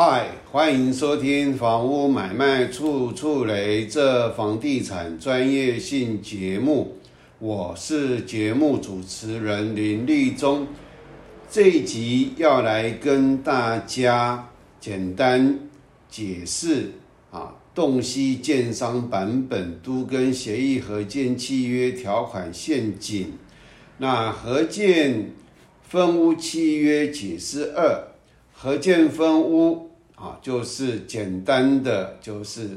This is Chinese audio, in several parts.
嗨，欢迎收听《房屋买卖处处雷》这房地产专业性节目，我是节目主持人林立忠。这一集要来跟大家简单解释啊，洞悉建商版本都跟协议合建契约条款陷阱。那合建分屋契约解释二，合建分屋啊，就是简单的就是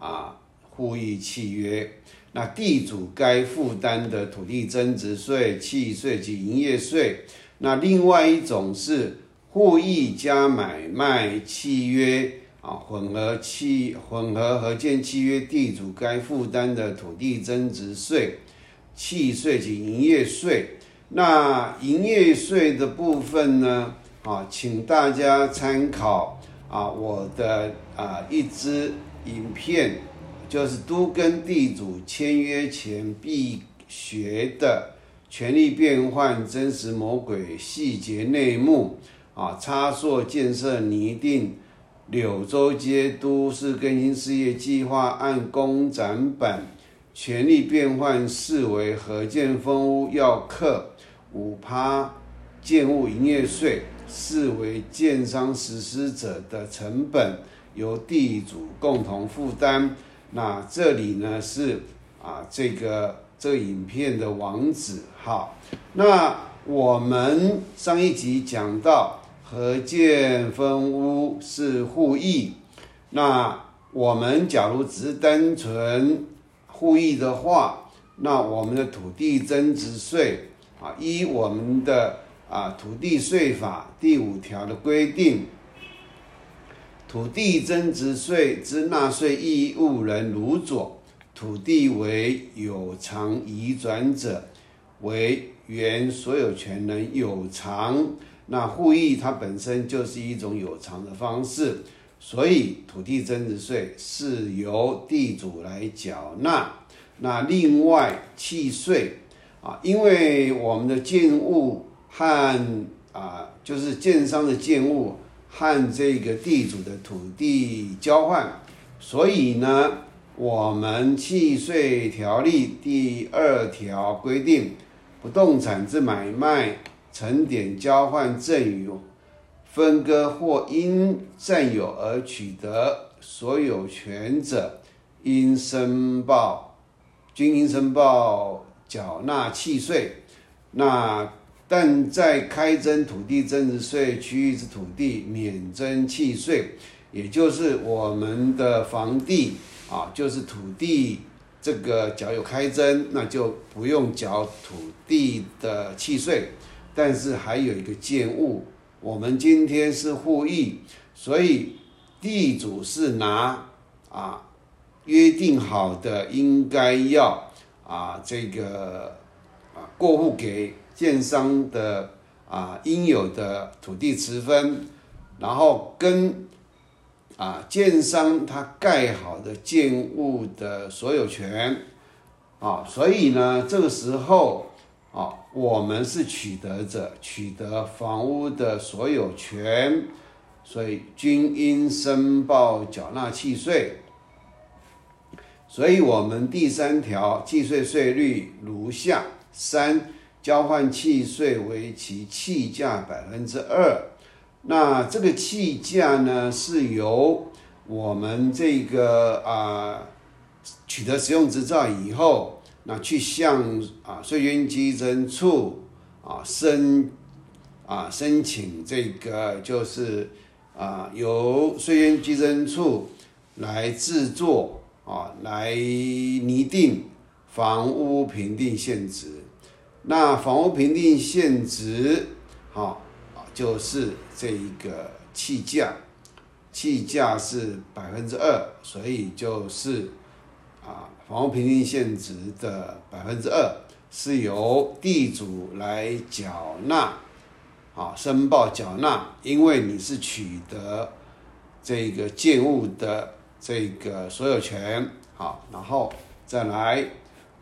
啊互议契约。那地主该负担的土地增值税、契税及营业税。那另外一种是互议加买卖契约啊，混合契混合合建契约，地主该负担的土地增值税。契税及营业税，那营业税的部分呢？啊，请大家参考啊我的啊一支影片，就是都跟地主签约前必学的权力变换真实魔鬼细节内幕啊，差错建设拟定柳州街都市更新事业计划案公展版。权力变换视为合建分屋要课五趴建物营业税，视为建商实施者的成本由地主共同负担。那这里呢是啊这个这个影片的网址。哈，那我们上一集讲到合建分屋是互议，那我们假如只是单纯。互议的话，那我们的土地增值税啊，依我们的啊土地税法第五条的规定，土地增值税之纳税义务人如左土地为有偿移转者，为原所有权人有偿。那互议它本身就是一种有偿的方式。所以土地增值税是由地主来缴纳，那另外契税啊，因为我们的建物和啊，就是建商的建物和这个地主的土地交换，所以呢，我们契税条例第二条规定，不动产之买卖、承点、交换、赠与。分割或因占有而取得所有权者，应申报，均应申报缴纳契税。那但在开征土地增值税区域之土地，免征契税。也就是我们的房地啊，就是土地这个缴有开征，那就不用缴土地的契税。但是还有一个建物。我们今天是互议，所以地主是拿啊约定好的，应该要啊这个啊过户给建商的啊应有的土地持分，然后跟啊建商他盖好的建物的所有权啊，所以呢这个时候。啊，我们是取得者，取得房屋的所有权，所以均应申报缴纳契税。所以，我们第三条计税税率如下：三、交换契税为其契价百分之二。那这个契价呢，是由我们这个啊取得使用执照以后。那去向啊税捐稽征处啊申啊申请这个就是啊由税捐稽征处来制作啊来拟定房屋评定现值，那房屋评定现值好就是这一个气价，气价是百分之二，所以就是。啊，房屋评定现值的百分之二是由地主来缴纳，啊，申报缴纳，因为你是取得这个建物的这个所有权，好，然后再来，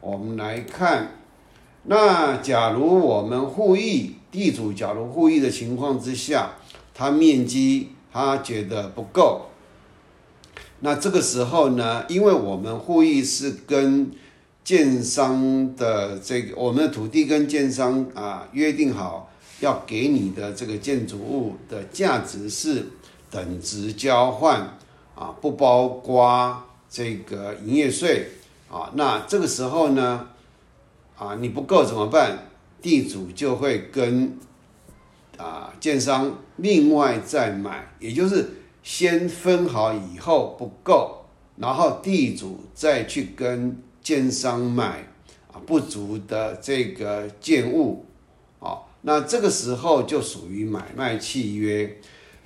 我们来看，那假如我们互议，地主假如互议的情况之下，他面积他觉得不够。那这个时候呢，因为我们互议是跟建商的这个我们的土地跟建商啊约定好，要给你的这个建筑物的价值是等值交换啊，不包括这个营业税啊。那这个时候呢，啊你不够怎么办？地主就会跟啊建商另外再买，也就是。先分好以后不够，然后地主再去跟奸商买啊不足的这个建物，啊，那这个时候就属于买卖契约。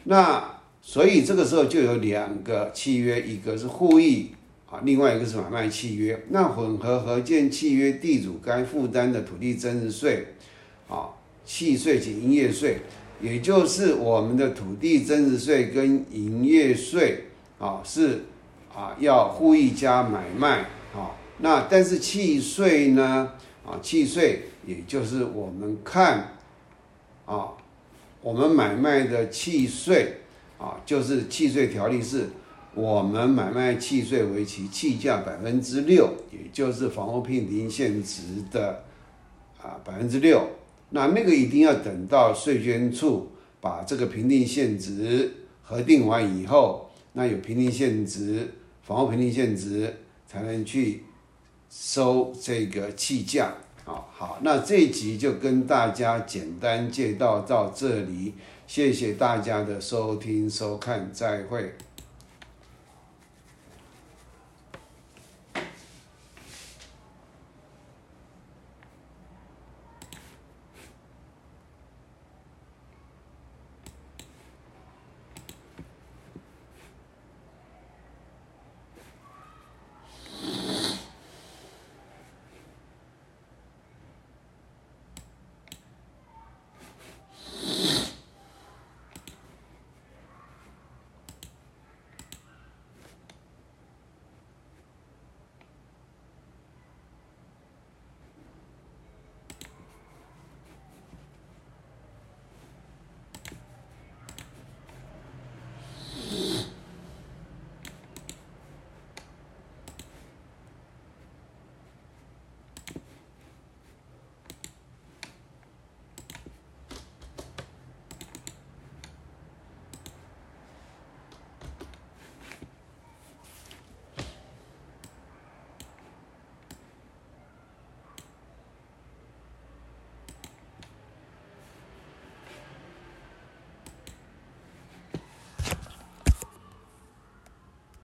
那所以这个时候就有两个契约，一个是互议啊，另外一个是买卖契约。那混合合建契约，地主该负担的土地增值税啊、契税及营业税。也就是我们的土地增值税跟营业税啊，是啊要互一家买卖啊，那但是契税呢啊，契税也就是我们看啊，我们买卖的契税啊，就是契税条例是我们买卖契税为其契价百分之六，也就是房屋评定现值的啊百分之六。那那个一定要等到税捐处把这个评定现值核定完以后，那有评定现值，房屋评定现值才能去收这个气价。好，好，那这一集就跟大家简单介绍到这里，谢谢大家的收听收看，再会。